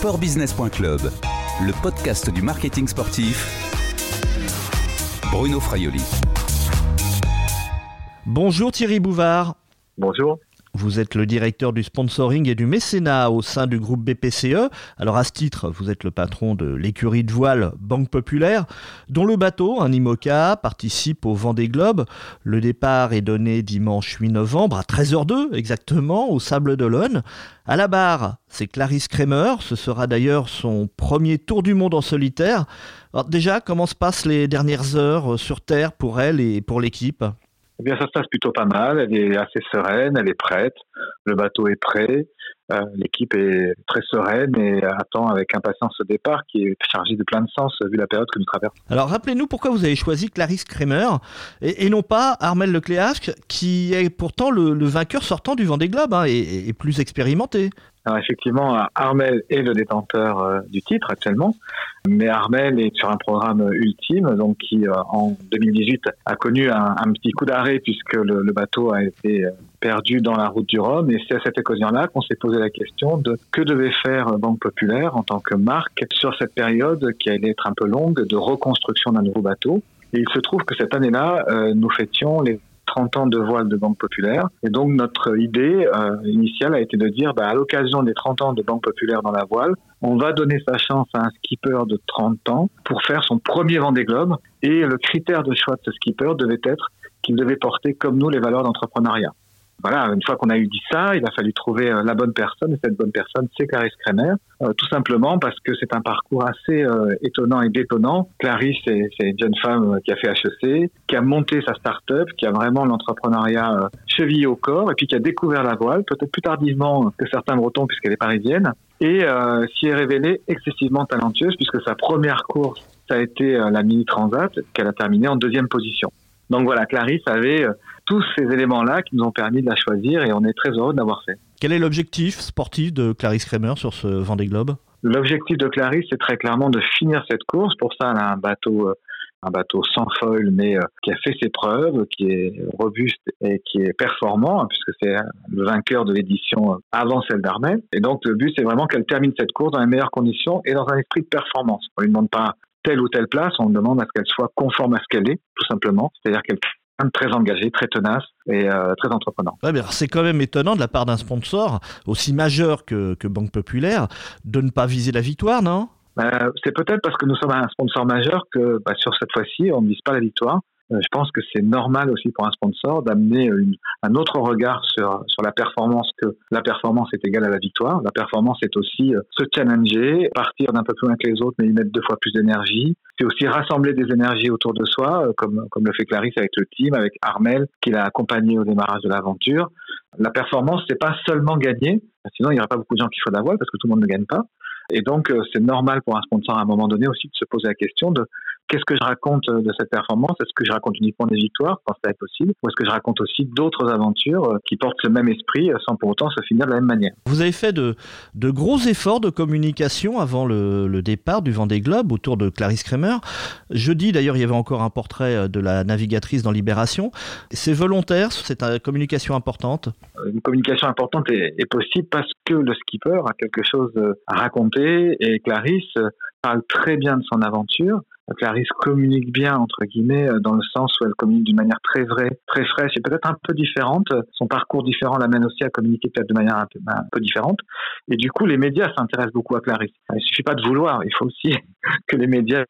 sportbusiness.club, le podcast du marketing sportif. Bruno Fraioli. Bonjour Thierry Bouvard. Bonjour. Vous êtes le directeur du sponsoring et du mécénat au sein du groupe BPCE. Alors à ce titre, vous êtes le patron de l'écurie de voile Banque Populaire, dont le bateau, un IMOCA, participe au Vendée Globe. Le départ est donné dimanche 8 novembre à 13h02 exactement au Sable d'Olonne. À la barre, c'est Clarisse Kramer. Ce sera d'ailleurs son premier tour du monde en solitaire. Alors déjà, comment se passent les dernières heures sur Terre pour elle et pour l'équipe? Eh bien, ça se passe plutôt pas mal. Elle est assez sereine, elle est prête. Le bateau est prêt. Euh, l'équipe est très sereine et attend avec impatience ce départ qui est chargé de plein de sens vu la période que nous traversons. Alors rappelez-nous pourquoi vous avez choisi Clarisse Kremer et, non pas Armel Lecléac qui est pourtant le, vainqueur sortant du Vendée Globe hein, et plus expérimenté. Effectivement, Armel est le détenteur euh, du titre actuellement, mais Armel est sur un programme ultime, donc qui euh, en 2018 a connu un, petit coup d'arrêt puisque le, bateau a été euh, perdu dans la route du Rhum, et c'est à cette occasion-là qu'on s'est posé la question de que devait faire Banque Populaire en tant que marque sur cette période qui allait être un peu longue de reconstruction d'un nouveau bateau. Et il se trouve que cette année-là, nous fêtions les 30 ans de voile de Banque Populaire. Et donc notre idée euh, initiale a été de dire, bah, à l'occasion des 30 ans de Banque Populaire dans la voile, on va donner sa chance à un skipper de 30 ans pour faire son premier Vendée Globe. Et le critère de choix de ce skipper devait être qu'il devait porter comme nous les valeurs d'entrepreneuriat voilà, une fois qu'on a eu dit ça, il a fallu trouver euh, la bonne personne. Et cette bonne personne, c'est Clarisse Kremer, euh, tout simplement parce que c'est un parcours assez euh, étonnant et détonnant. Clarisse, c'est une jeune femme qui a fait HEC, qui a monté sa start-up, qui a vraiment l'entrepreneuriat chevillé au corps, et puis qui a découvert la voile, peut-être plus tardivement que certains Bretons, puisqu'elle est parisienne, et s'y est révélée excessivement talentueuse, puisque sa première course, ça a été la Mini Transat, qu'elle a terminée en deuxième position. Donc voilà, Clarisse avait tous ces éléments-là qui nous ont permis de la choisir et on est très heureux de l'avoir fait. Quel est l'objectif sportif de Clarisse Kramer sur ce Vendée Globe? L'objectif de Clarisse, c'est très clairement de finir cette course. Pour ça, elle a un bateau euh, un bateau sans foil, mais euh, qui a fait ses preuves, qui est robuste et qui est performant, hein, puisque c'est le vainqueur de l'édition euh, avant celle d'Armel. Et donc, le but, c'est vraiment qu'elle termine cette course dans les meilleures conditions et dans un esprit de performance. On ne lui demande pas telle ou telle place, on demande à ce qu'elle soit conforme à ce qu'elle est, tout simplement. C'est-à-dire qu'elle très engagé, très tenace et euh, très entreprenant. c'est quand même étonnant de la part d'un sponsor aussi majeur que, que Banque Populaire de ne pas viser la victoire, non? Euh, C'est peut-être parce que nous sommes un sponsor majeur que bah, sur cette fois-ci, on ne vise pas la victoire. Euh, je pense que c'est normal aussi pour un sponsor d'amener un autre regard sur, sur la performance que la performance est égale à la victoire. La performance est aussi euh, se challenger, partir d'un peu plus loin que les autres, mais y mettre deux fois plus d'énergie. C'est aussi rassembler des énergies autour de soi, euh, comme, comme le fait Clarisse avec le team, avec Armel, qui l'a accompagné au démarrage de l'aventure. La performance, c'est pas seulement gagner, sinon il n'y aurait pas beaucoup de gens qui font la voile parce que tout le monde ne gagne pas. Et donc, c'est normal pour un sponsor à un moment donné aussi de se poser la question de qu'est-ce que je raconte euh, de cette performance? Est-ce que je raconte uniquement des victoires? Quand ça est possible Ou est-ce que je raconte aussi d'autres aventures euh, qui portent le même esprit euh, sans pour autant se finir de la même manière? Vous avez fait de, de gros efforts de communication avant le, le départ du Vendée Globe autour de Clarisse Kremer. Jeudi, d'ailleurs, il y avait encore un portrait de la navigatrice dans Libération. C'est volontaire, c'est une communication importante? Une communication importante est, est possible parce que le skipper a quelque chose à raconter et Clarisse parle très bien de son aventure. Clarisse communique bien, entre guillemets, euh, dans le sens où elle communique d'une manière très vraie, très fraîche et peut-être un peu différente. Son parcours différent l'amène aussi à communiquer peut-être de manière un peu, différente. Et du coup, les médias s'intéressent beaucoup à Clarisse. Il suffit pas de vouloir, il faut aussi que les médias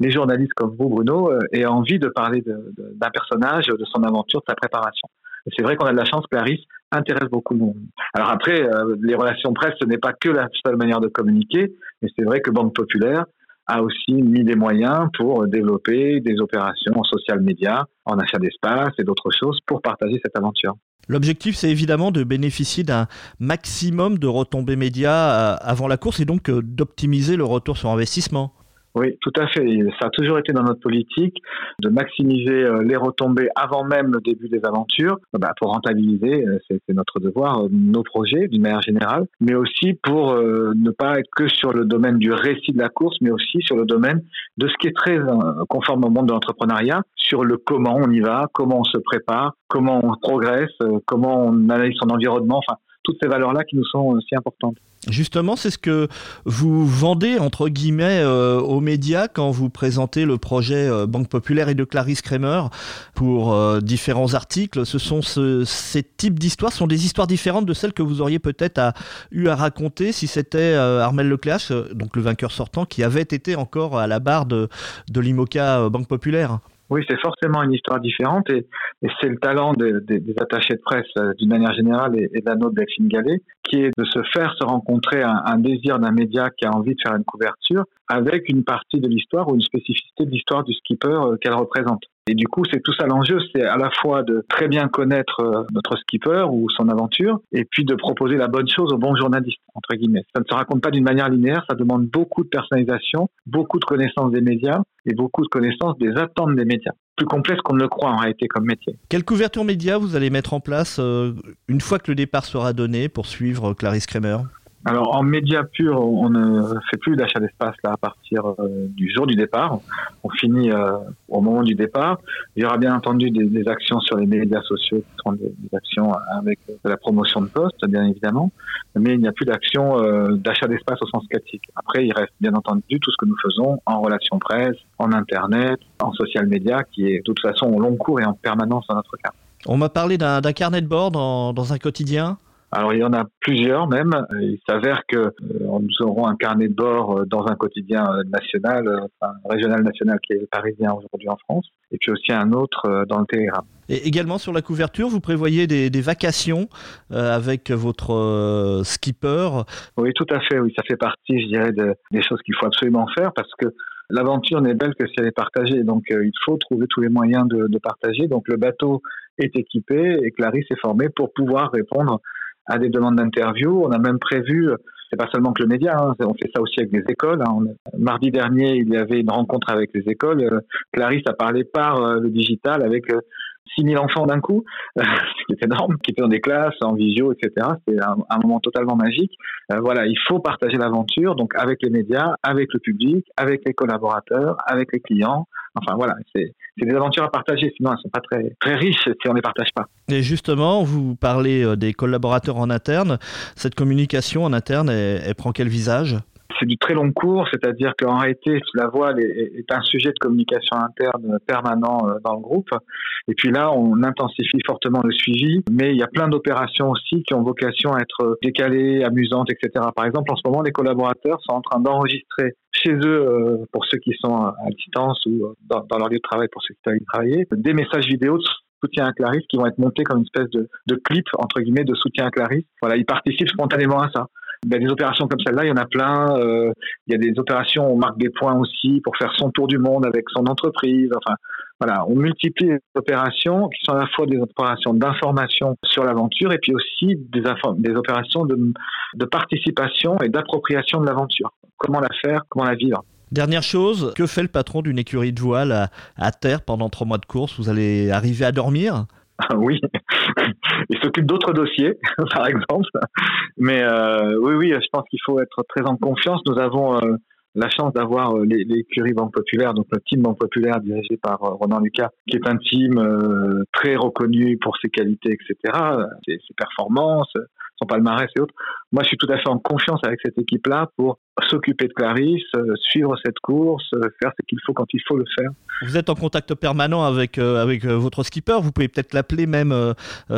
les journalistes comme vous, Bruno, euh, aient envie de parler d'un personnage, de son aventure, de sa préparation. C'est vrai qu'on a de la chance, Clarisse intéresse beaucoup de monde. Alors après, euh, les relations presse, ce n'est pas que la seule manière de communiquer, mais c'est vrai que Banque Populaire a aussi mis des moyens pour développer des opérations en social media, en achat d'espace et d'autres choses pour partager cette aventure. L'objectif, c'est évidemment de bénéficier d'un maximum de retombées médias euh, avant la course et donc euh, d'optimiser le retour sur investissement. Oui, tout à fait. Ça a toujours été dans notre politique de maximiser euh, les retombées avant même le début des aventures, bah, pour rentabiliser, euh, c'est notre devoir, euh, nos projets d'une manière générale, mais aussi pour ne pas être que sur le domaine du récit de la course, mais aussi sur le domaine de ce qui est très conforme au monde de l'entrepreneuriat, sur le comment on y va, comment on se prépare, comment on progresse, comment on analyse son environnement, enfin toutes ces valeurs-là qui nous sont si importantes. Justement, c'est ce que vous vendez, entre guillemets, euh, aux médias quand vous présentez le projet euh, Banque Populaire et de Clarisse Kramer pour euh, différents articles. Ce sont ces types d'histoires, sont des histoires différentes de celles que vous auriez peut-être eu à raconter si c'était Armel Lecléache, donc le vainqueur sortant, qui avait été encore à la barre de l'IMOCA Banque Populaire. Oui, c'est forcément une histoire différente et, c'est le talent des attachés de presse euh, d'une manière générale et, de la nôtre Gallet, qui est de se faire se rencontrer un, désir d'un média qui a envie de faire une couverture avec une partie de l'histoire ou une spécificité de l'histoire du skipper euh, qu'elle représente. Et du coup, c'est tout ça l'enjeu, c'est à la fois de très bien connaître euh, notre skipper ou son aventure, et puis de proposer la bonne chose au bon journaliste, entre guillemets. Ça ne se raconte pas d'une manière linéaire, ça demande beaucoup de personnalisation, beaucoup de connaissances des médias et beaucoup de connaissances des attentes des médias. Plus complexe qu'on ne le croit en réalité comme métier. Quelle couverture média vous allez mettre en place euh, une fois que le départ sera donné pour suivre Clarisse Kramer alors en média pur, on ne fait plus d'achat d'espace là à partir euh, du jour du départ. On finit euh, au moment du départ. Il y aura bien entendu des, actions sur les médias sociaux qui seront des, actions avec la promotion de poste, bien évidemment, mais il n'y a plus d'action euh, d'achat d'espace au sens classique. Après, il reste bien entendu tout ce que nous faisons en relation presse, en internet, en social media, qui est de toute façon au long cours et en permanence dans notre cas. On m'a parlé d'un carnet de bord dans un quotidien. Alors il y en a plusieurs même. Il s'avère que euh, nous aurons un carnet de bord euh, dans un quotidien euh, national, enfin, régional national qui est parisien aujourd'hui en France, et puis aussi un autre dans le Télégramme. Et également sur la couverture, vous prévoyez des, vacations avec votre skipper Oui, tout à fait. Oui, ça fait partie, je dirais, des choses qu'il faut absolument faire parce que l'aventure n'est belle que si elle est partagée. Donc, il faut trouver tous les moyens de, de, partager. Donc, le bateau est équipé et Clarisse est formée pour pouvoir répondre à des demandes d'interview. On a même prévu, c'est pas seulement que le média, hein, on fait ça aussi avec des écoles. Hein. mardi dernier, il y avait une rencontre avec les écoles. Euh, Clarisse a parlé par euh, le digital avec 6000 euh, enfants d'un coup, ce qui énorme, qui étaient dans des classes, en visio, etc. Un, un, moment totalement magique. voilà, il faut partager l'aventure, donc avec les médias, avec le public, avec les collaborateurs, avec les clients. Enfin voilà, c'est des aventures à partager, sinon elles sont pas très, très riches si on ne les partage pas. Et justement, vous parlez euh, des collaborateurs en interne. Cette communication en interne, elle, prend quel visage? C'est du très long cours, c'est-à-dire qu'en réalité, la voile est, un sujet de communication interne permanent euh, dans le groupe. Et puis là, on intensifie fortement le suivi, mais il y a plein d'opérations aussi qui ont vocation à être décalées, amusantes, etc. Par exemple, en ce moment, les collaborateurs sont en train d'enregistrer chez eux, euh, pour ceux qui sont à distance ou dans, leur lieu de travail pour ceux qui travaillent, des messages vidéo de soutien à Clarisse qui vont être montés comme une espèce de, de clip, entre guillemets, de soutien à Clarisse. Voilà, ils participent spontanément à ça. Ben, des opérations comme celle-là, il y en a plein. Euh, il y a des opérations, on marque des points aussi pour faire son tour du monde avec son entreprise. Enfin, voilà, on multiplie les opérations qui sont à la fois des opérations d'information sur l'aventure et puis aussi des, des opérations de, de participation et d'appropriation de l'aventure. Comment la faire, comment la vivre. Dernière chose, que fait le patron d'une écurie de voile à, terre pendant trois mois de course? Vous allez arriver à dormir? Oui, il s'occupe d'autres dossiers, par exemple. Mais euh, oui, oui, je pense qu'il faut être très en confiance. Nous avons euh, la chance d'avoir euh, l'écurie Banque Populaire, donc le team Banque Populaire dirigé par Ronan Lucas, qui est un team très reconnu pour ses qualités, etc., ses, ses performances, son palmarès et autres. Moi, je suis tout à fait en confiance avec cette équipe-là pour s'occuper de Clarisse, euh, suivre cette course, euh, faire ce qu'il faut quand il faut le faire. Vous êtes en contact permanent avec, euh, avec votre skipper, vous pouvez peut-être l'appeler même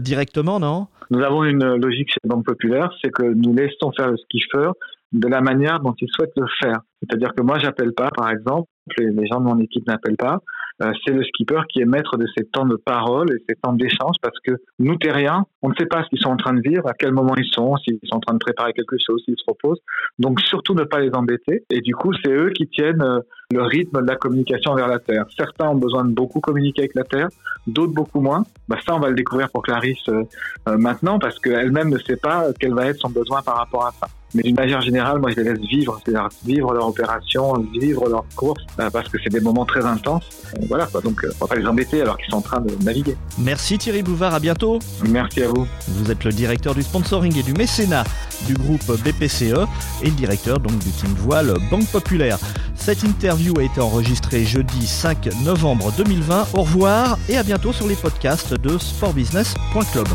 directement, non? Nous avons une logique chez Banque Populaire, c'est que nous laissons faire le skipper de la manière dont il souhaite le faire. C'est-à-dire que moi, j'appelle pas, par exemple, les gens de mon équipe n'appellent pas. Euh, c'est le skipper qui est maître de ces temps de parole et ces temps d'échange parce que nous, terriens, on ne sait pas ce qu'ils sont en train de vivre, à quel moment ils sont, s'ils sont en train de préparer quelque chose, s'ils se reposent. Donc surtout ne pas les embêter. Et du coup, c'est eux qui tiennent euh, le rythme de la communication vers la Terre. Certains ont besoin de beaucoup communiquer avec la Terre, d'autres beaucoup moins. Bah, ça, on va le découvrir pour Clarisse euh, maintenant parce qu'elle-même ne sait pas quel va être son besoin par rapport à ça. Mais d'une manière générale, moi, je les laisse vivre, c'est-à-dire vivre leur opération, vivre leur course, euh, parce que c'est des moments très intenses. Euh, voilà, quoi. Donc, on va pas les embêter alors qu'ils sont en train de naviguer. Merci Thierry Bouvard, à bientôt. Merci à vous. Vous êtes le directeur du sponsoring et du mécénat du groupe BPCE et le directeur donc du team voile Banque Populaire. Cette interview a été enregistrée jeudi 5 novembre 2020. Au revoir et à bientôt sur les podcasts de sportbusiness.club.